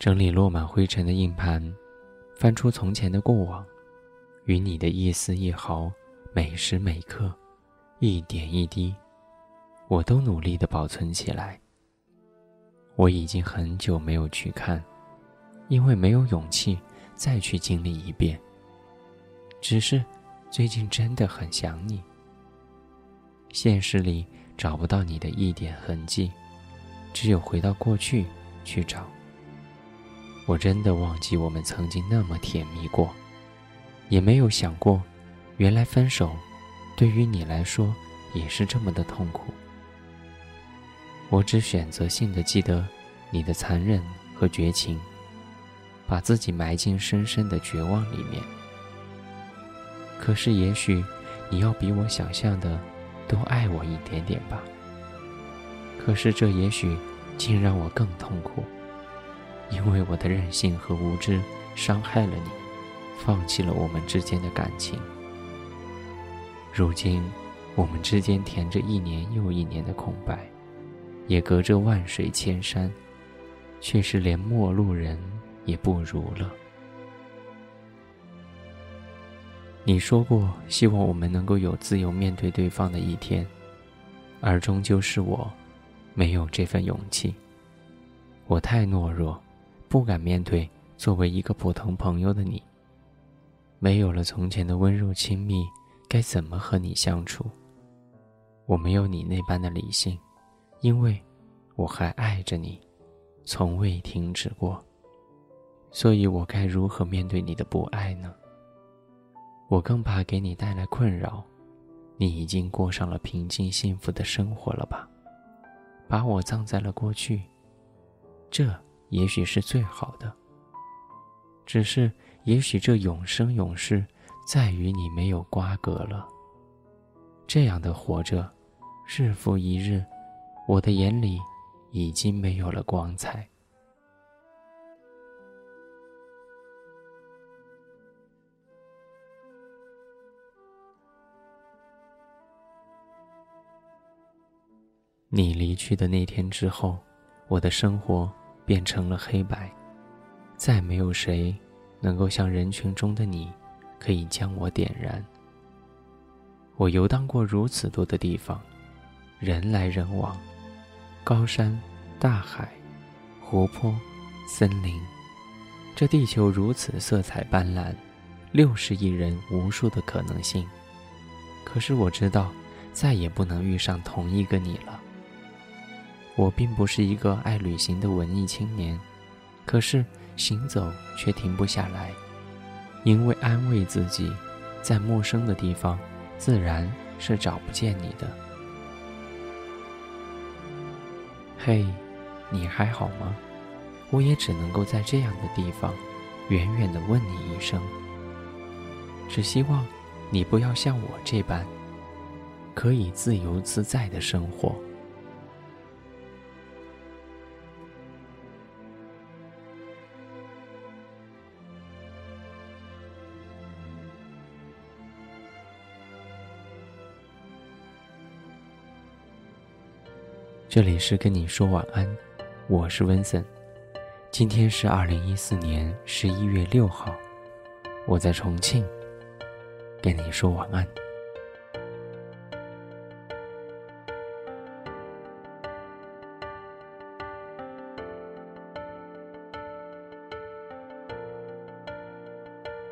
整理落满灰尘的硬盘，翻出从前的过往，与你的一丝一毫、每时每刻、一点一滴，我都努力的保存起来。我已经很久没有去看，因为没有勇气再去经历一遍。只是，最近真的很想你。现实里找不到你的一点痕迹，只有回到过去去找。我真的忘记我们曾经那么甜蜜过，也没有想过，原来分手，对于你来说也是这么的痛苦。我只选择性的记得你的残忍和绝情，把自己埋进深深的绝望里面。可是也许，你要比我想象的多爱我一点点吧。可是这也许，竟让我更痛苦。因为我的任性和无知伤害了你，放弃了我们之间的感情。如今，我们之间填着一年又一年的空白，也隔着万水千山，却是连陌路人也不如了。你说过希望我们能够有自由面对对方的一天，而终究是我，没有这份勇气。我太懦弱。不敢面对作为一个普通朋友的你。没有了从前的温柔亲密，该怎么和你相处？我没有你那般的理性，因为我还爱着你，从未停止过。所以我该如何面对你的不爱呢？我更怕给你带来困扰。你已经过上了平静幸福的生活了吧？把我葬在了过去，这。也许是最好的，只是也许这永生永世，在与你没有瓜葛了。这样的活着，日复一日，我的眼里已经没有了光彩。你离去的那天之后，我的生活。变成了黑白，再没有谁能够像人群中的你，可以将我点燃。我游荡过如此多的地方，人来人往，高山、大海、湖泊、森林，这地球如此色彩斑斓，六十亿人无数的可能性。可是我知道，再也不能遇上同一个你了。我并不是一个爱旅行的文艺青年，可是行走却停不下来，因为安慰自己，在陌生的地方，自然是找不见你的。嘿，你还好吗？我也只能够在这样的地方，远远的问你一声。只希望，你不要像我这般，可以自由自在的生活。这里是跟你说晚安，我是温森。今天是二零一四年十一月六号，我在重庆跟你说晚安。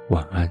晚安。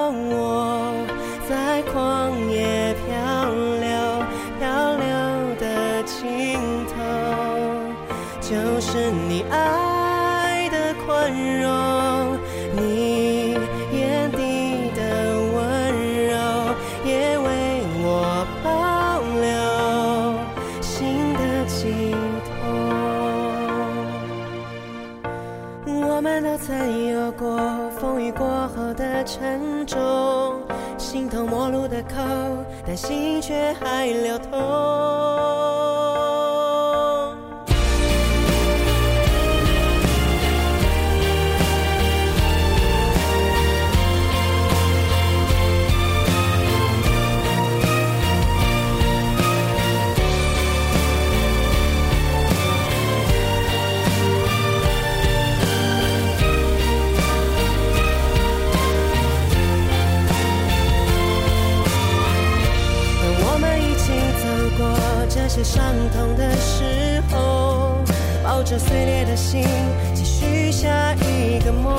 就是你爱的宽容，你眼底的温柔，也为我保留心的寄托。我们都曾有过风雨过后的沉重，形同陌路的口，但心却还流通。着碎裂的心，继续下一个梦，